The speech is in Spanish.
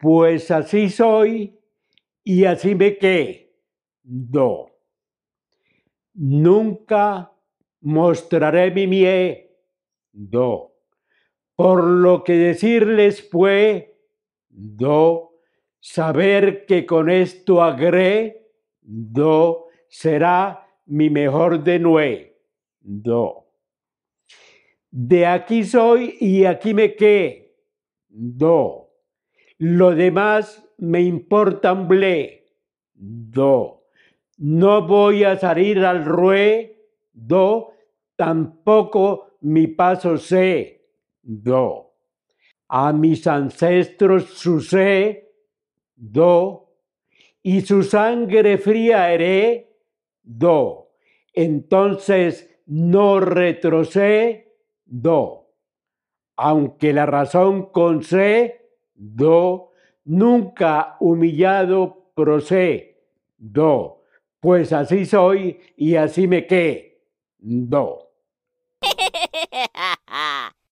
pues así soy y así me quedo. Nunca mostraré mi miedo, por lo que decirles puedo saber que con esto agredo será mi mejor denuedo. De aquí soy y aquí me quedo. Lo demás me importa un bledo. No voy a salir al ruedo, tampoco mi paso cedo. A mis ancestros sucedo y su sangre fría heredo. Entonces no retrocedo, aunque la razón concedo nunca humillado procedo, pues así soy y así me quedo.